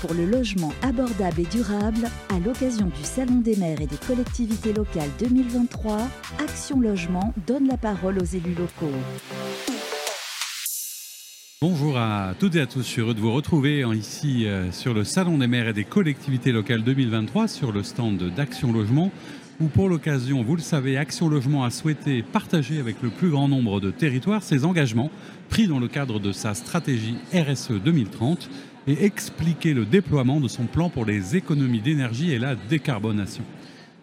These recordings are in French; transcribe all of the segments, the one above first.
pour le logement abordable et durable à l'occasion du Salon des maires et des collectivités locales 2023. Action Logement donne la parole aux élus locaux. Bonjour à toutes et à tous, je suis heureux de vous retrouver ici euh, sur le Salon des maires et des collectivités locales 2023 sur le stand d'Action Logement où pour l'occasion, vous le savez, Action Logement a souhaité partager avec le plus grand nombre de territoires ses engagements pris dans le cadre de sa stratégie RSE 2030 et expliquer le déploiement de son plan pour les économies d'énergie et la décarbonation.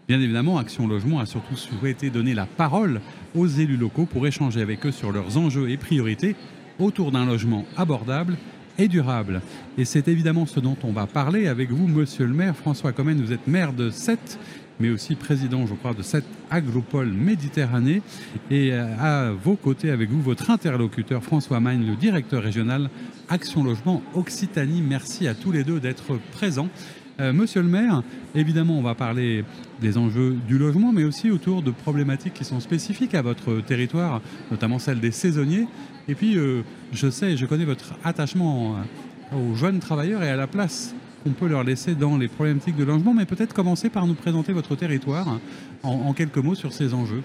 Bien évidemment, Action Logement a surtout souhaité donner la parole aux élus locaux pour échanger avec eux sur leurs enjeux et priorités autour d'un logement abordable et durable. Et c'est évidemment ce dont on va parler avec vous, monsieur le maire François Comène. Vous êtes maire de Sète, mais aussi président, je crois, de cette agropole Méditerranée. Et euh, à vos côtés, avec vous, votre interlocuteur François Magne, le directeur régional Action Logement Occitanie. Merci à tous les deux d'être présents. Euh, monsieur le maire, évidemment, on va parler des enjeux du logement, mais aussi autour de problématiques qui sont spécifiques à votre territoire, notamment celle des saisonniers. Et puis, euh, je sais, je connais votre attachement aux jeunes travailleurs et à la place qu'on peut leur laisser dans les problématiques de logement, mais peut-être commencer par nous présenter votre territoire en, quelques mots sur ces enjeux.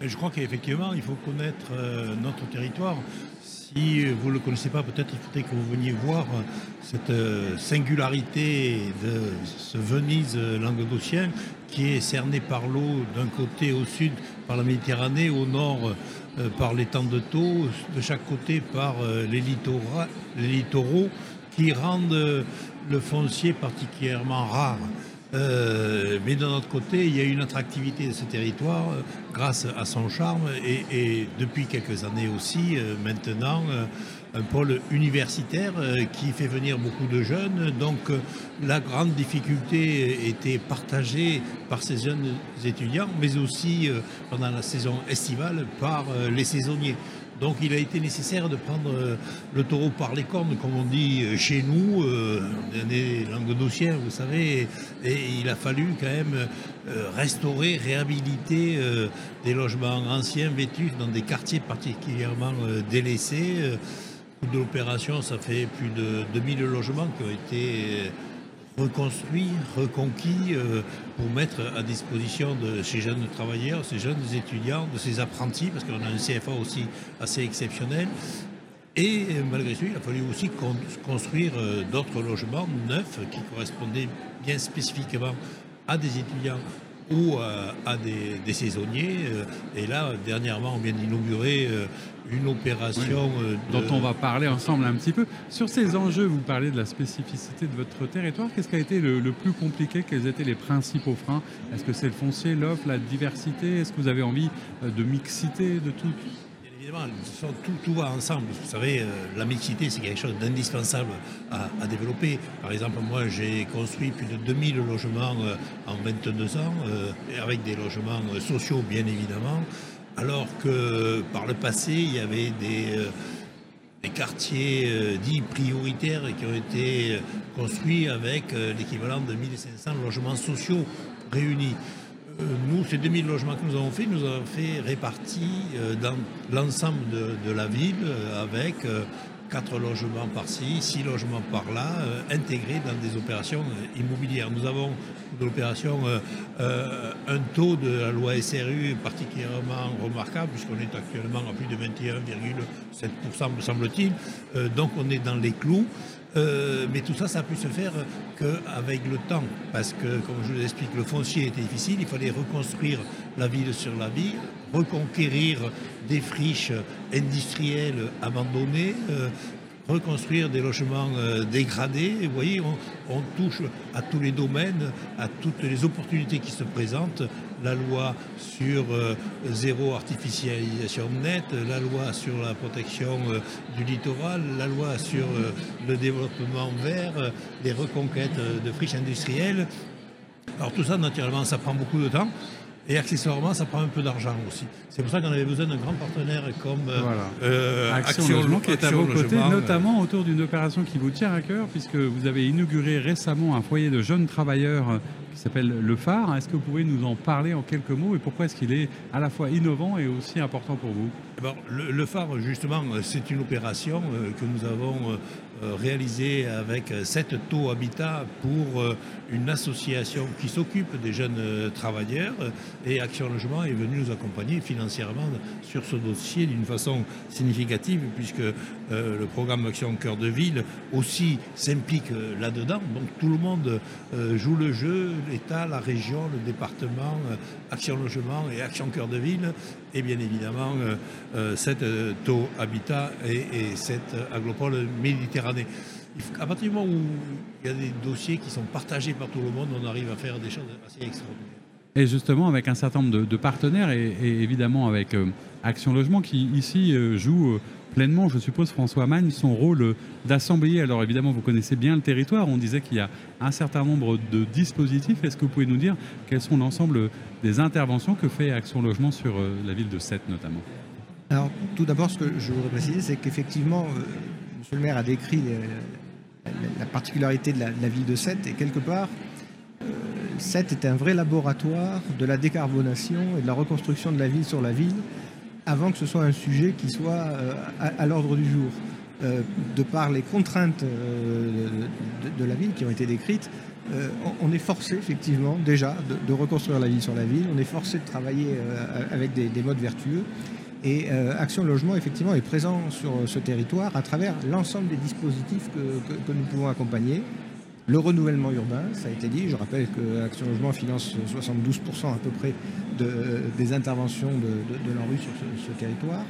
Je crois qu'effectivement, il faut connaître euh, notre territoire. Si vous ne le connaissez pas, peut-être il faudrait que vous veniez voir euh, cette euh, singularité de ce Venise languedocien qui est cerné par l'eau d'un côté au sud par la Méditerranée, au nord par l'étang de Thau, de chaque côté par les, les littoraux qui rendent le foncier particulièrement rare. Euh, mais d'un autre côté, il y a une attractivité de ce territoire euh, grâce à son charme et, depuis quelques années aussi, euh, maintenant, un pôle universitaire qui fait venir beaucoup de jeunes. Donc la grande difficulté était partagée par ces jeunes étudiants, mais aussi pendant la saison estivale par les saisonniers. Donc il a été nécessaire de prendre euh, le taureau par les cornes, comme on dit euh, chez nous, euh, des languedociens, vous savez, et, il a fallu quand même restaurer, réhabiliter des logements anciens, vêtus, dans des quartiers particulièrement délaissés. De l'opération, ça fait plus de 2000 logements qui ont été reconstruit, reconquis euh, pour mettre à disposition de ces jeunes travailleurs, ces jeunes étudiants, de ces apprentis, parce qu'on a un CFA aussi assez exceptionnel. Et malgré tout, il a fallu aussi construire euh, d'autres logements neufs qui correspondaient bien spécifiquement à des étudiants ou à, des, saisonniers. Euh, et là, dernièrement, on vient d'inaugurer euh, une opération euh, dont on va parler ensemble un petit peu. Sur ces enjeux, vous parlez de la spécificité de votre territoire. Qu'est-ce qui a été le, le, plus compliqué? Quels étaient les principaux freins? Est-ce que c'est le foncier, l'offre, la diversité? Est-ce que vous avez envie de mixité de tout? Évidemment, tout, va ensemble. Vous savez, euh, la mixité, c'est quelque chose d'indispensable à, développer. Par exemple, moi, j'ai construit plus de 2000 logements euh, en 22 ans, euh, avec des logements sociaux, bien évidemment, alors que par le passé, il y avait des, des quartiers dits prioritaires qui ont été construits avec l'équivalent de 1500 logements sociaux réunis. Euh, nous, ces 2000 logements que nous avons fait, nous avons fait répartis euh, dans l'ensemble de, la ville euh, avec 4 logements par-ci, 6 logements par-là, intégrés dans des opérations immobilières. Nous avons de l'opération un taux de la loi SRU particulièrement remarquable, puisqu'on est actuellement à plus de 21,7%, me semble-t-il. donc on est dans les clous. Euh, mais tout ça, ça a pu se faire qu'avec le temps. Parce que, comme je vous l'explique, le foncier était difficile. Il fallait reconstruire la ville sur la ville, reconquérir des friches industrielles abandonnées, euh, reconstruire des logements euh, dégradés. vous voyez, on, touche à tous les domaines, à toutes les opportunités qui se présentent. La loi sur euh, zéro artificialisation nette, la loi sur la protection euh, du littoral, la loi sur le développement vert, les reconquêtes de friches industrielles. Alors tout ça, naturellement, ça prend beaucoup de temps. Et accessoirement, ça prend un peu d'argent aussi. C'est pour ça qu'on avait besoin d'un grand partenaire comme euh, euh, Action, Logement, qui est à vos côtés, notamment autour d'une opération qui vous tient à cœur, puisque vous avez inauguré récemment un foyer de jeunes travailleurs euh, qui s'appelle Le Phare. Est-ce que vous pouvez nous en parler en quelques mots et pourquoi est-ce qu'il est à la fois innovant et aussi important pour vous? Le, Phare, justement, c'est une opération que nous avons réalisé avec 7 taux habitat pour une association qui s'occupe des jeunes travailleurs et Action Logement est venu nous accompagner financièrement sur ce dossier d'une façon significative puisque le programme Action Cœur de Ville aussi s'implique là-dedans. Donc tout le monde joue le jeu, l'État, la région, le département, Action Logement et Action Cœur de Ville et bien évidemment cette taux habitat et, cette agropole méditerranée. À partir du moment où il y a des dossiers qui sont partagés par tout le monde, on arrive à faire des choses assez extraordinaires. Et justement, avec un certain nombre de, partenaires et, évidemment avec euh, Action Logement qui ici euh, joue euh, pleinement, je suppose, François Magne, son rôle d'assembler. Alors évidemment, vous connaissez bien le territoire. On disait qu'il y a un certain nombre de dispositifs. Est-ce que vous pouvez nous dire quels sont l'ensemble des interventions que fait Action Logement sur la ville de Sète notamment? Alors, tout d'abord, ce que je voudrais préciser, c'est qu'effectivement, euh, M. le maire a décrit la, particularité de la, ville de Sète, et quelque part, euh, Sète est un vrai laboratoire de la décarbonation et de la reconstruction de la ville sur la ville, avant que ce soit un sujet qui soit euh, à, l'ordre du jour. de par les contraintes de, la ville qui ont été décrites, on, est forcé effectivement déjà de, reconstruire la ville sur la ville, on est forcé de travailler avec des modes vertueux. Et euh, Action Logement, effectivement, est présent sur ce territoire à travers l'ensemble des dispositifs que, nous pouvons accompagner. Le renouvellement urbain, ça a été dit. Je rappelle que Action Logement finance 72% à peu près des interventions de, de, l'ANRU sur ce territoire.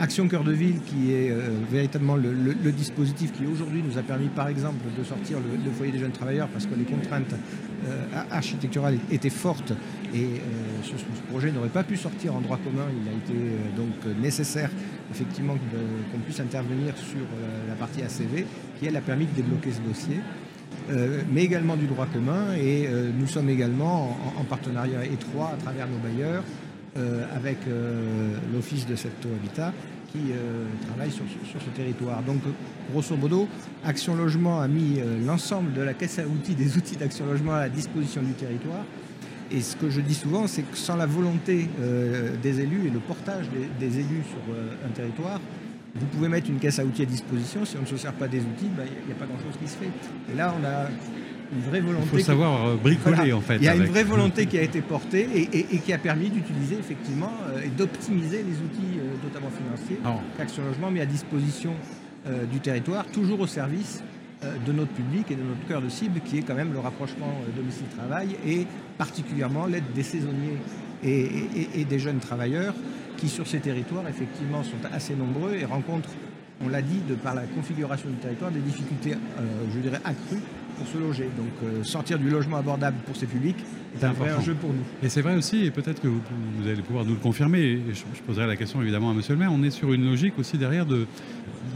Action Cœur de Ville, qui est euh, véritablement le, dispositif qui aujourd'hui nous a permis, par exemple, de sortir le, foyer des jeunes travailleurs parce que les contraintes euh, architecturales étaient fortes et euh, ce, projet n'aurait pas pu sortir en droit commun. Il a été donc nécessaire, effectivement, qu'on puisse intervenir sur la partie ACV, qui elle a permis de débloquer ce dossier. Mais également du droit commun et nous sommes également en, partenariat étroit à travers nos bailleurs euh, avec euh, l'Office de Septo Habitat qui euh, travaille sur, ce territoire. Donc, grosso modo, Action Logement a mis l'ensemble de la caisse à outils, des outils d'Action Logement à la disposition du territoire. Et ce que je dis souvent, c'est que sans la volonté des élus et le portage des, élus sur un territoire, vous pouvez mettre une caisse à outils à disposition. Si on ne se sert pas des outils, ben, il n'y a pas grand-chose qui se fait. Et là, on a une vraie volonté. Il faut savoir euh, bricoler en fait. Il y a une vraie volonté qui a été portée et, qui a permis d'utiliser effectivement euh, et d'optimiser les outils, euh, notamment financiers, qu'Action Logement met à disposition du territoire, toujours au service de notre public et de notre cœur de cible, qui est quand même le rapprochement domicile-travail et particulièrement l'aide des saisonniers et, des jeunes travailleurs qui, sur ces territoires, effectivement, sont assez nombreux et rencontrent, on l'a dit, de par la configuration du territoire, des difficultés, je dirais, accrues pour se loger. Donc euh, sortir du logement abordable pour ces publics est un vrai enjeu pour nous. Et c'est vrai aussi, et peut-être que vous, allez pouvoir nous le confirmer, et je, poserai la question évidemment à Monsieur le maire, on est sur une logique aussi derrière de,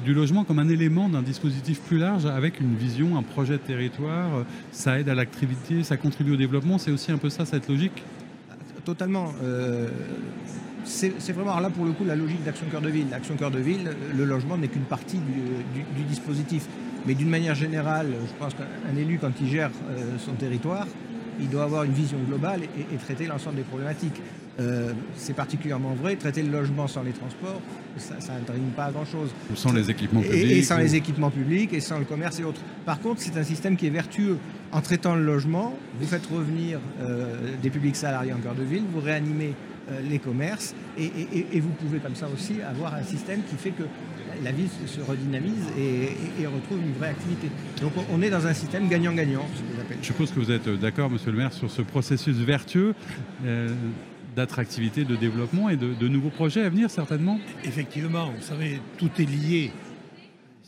du logement comme un élément d'un dispositif plus large avec une vision, un projet de territoire, ça aide à l'activité, ça contribue au développement, c'est aussi un peu ça cette logique? Totalement. Euh, c'est vraiment là pour le coup la logique d'Action Cœur de Ville. Action Cœur de Ville, le logement n'est qu'une partie du dispositif. Mais d'une manière générale, je pense qu'un élu, quand il gère euh, son territoire, il doit avoir une vision globale et, traiter l'ensemble des problématiques. Euh, c'est particulièrement vrai, traiter le logement sans les transports, ça n'intervient pas à grand-chose. Sans les équipements publics. Et, sans les équipements publics, et sans le commerce et autres. Par contre, c'est un système qui est vertueux. En traitant le logement, vous faites revenir euh, des publics salariés en cœur de ville, vous réanimez les commerces, et, et, vous pouvez comme ça aussi avoir un système qui fait que la ville se redynamise et, retrouve une vraie activité. Donc on est dans un système gagnant-gagnant, je suppose que vous êtes d'accord, monsieur le maire, sur ce processus vertueux. D'attractivité, de développement et de, nouveaux projets à venir certainement Effectivement, vous savez, tout est lié.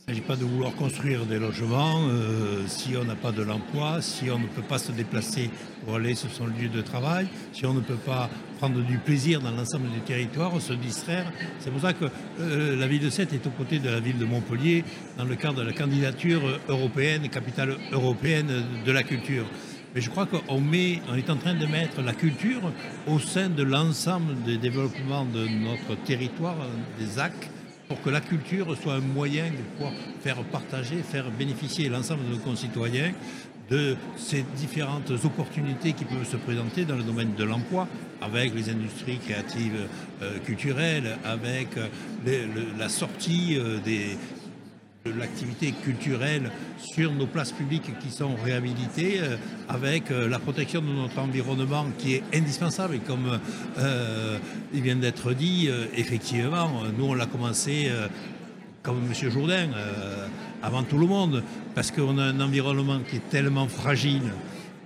Il ne s'agit pas de vouloir construire des logements euh, si on n'a pas de l'emploi, si on ne peut pas se déplacer pour aller sur son lieu de travail, si on ne peut pas prendre du plaisir dans l'ensemble du territoire, se distraire. C'est pour ça que euh, la ville de Sète est aux côtés de la ville de Montpellier dans le cadre de la candidature européenne, capitale européenne de la culture. Mais je crois qu'on est en train de mettre la culture au sein de l'ensemble des développements de notre territoire, des AC, pour que la culture soit un moyen de pouvoir faire partager, faire bénéficier l'ensemble de nos concitoyens de ces différentes opportunités qui peuvent se présenter dans le domaine de l'emploi, avec les industries créatives euh, culturelles, avec euh, la sortie euh, des, l'activité culturelle sur nos places publiques qui sont réhabilitées euh, avec euh, la protection de notre environnement qui est indispensable et comme euh, il vient d'être dit, effectivement, nous on l'a commencé comme M. Jourdain, avant tout le monde, parce qu'on a un environnement qui est tellement fragile,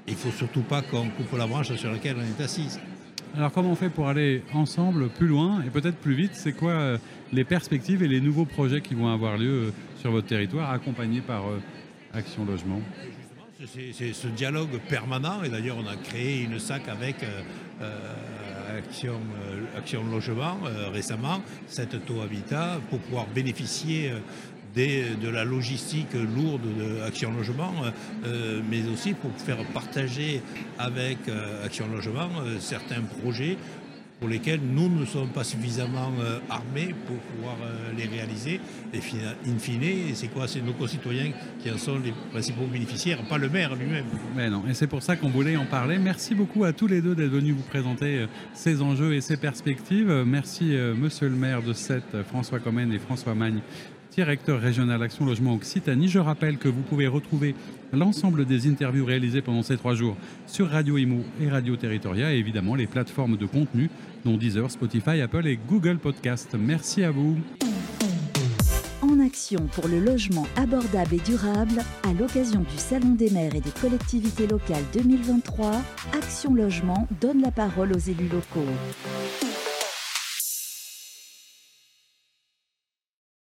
il ne faut surtout pas qu'on coupe la branche sur laquelle on est assis. Alors comment on fait pour aller ensemble plus loin et peut-être plus vite? C'est quoi les perspectives et les nouveaux projets qui vont avoir lieu sur votre territoire, accompagné par euh, Action Logement? C'est ce dialogue permanent et d'ailleurs on a créé une SAC avec euh, euh, Action, Action, Logement récemment, cette taux habitat, pour pouvoir bénéficier de la logistique lourde de Action Logement, mais aussi pour faire partager avec Action Logement certains projets pour lesquels nous ne sommes pas suffisamment euh, armés pour pouvoir euh, les réaliser. Et in fine, c'est quoi? C'est nos concitoyens qui en sont les principaux bénéficiaires, pas le maire lui-même. Mais non, et c'est pour ça qu'on voulait en parler. Merci beaucoup à tous les deux d'être venus vous présenter euh, ces enjeux et ces perspectives. Merci monsieur le maire de Sète, François Comène et François Magne directeur régional Action Logement Occitanie. Je rappelle que vous pouvez retrouver l'ensemble des interviews réalisées pendant ces trois jours sur Radio Imo et Radio Territoria et évidemment les plateformes de contenu dont Deezer, Spotify, Apple et Google Podcast. Merci à vous. En action pour le logement abordable et durable, à l'occasion du Salon des maires et des collectivités locales 2023, Action Logement donne la parole aux élus locaux.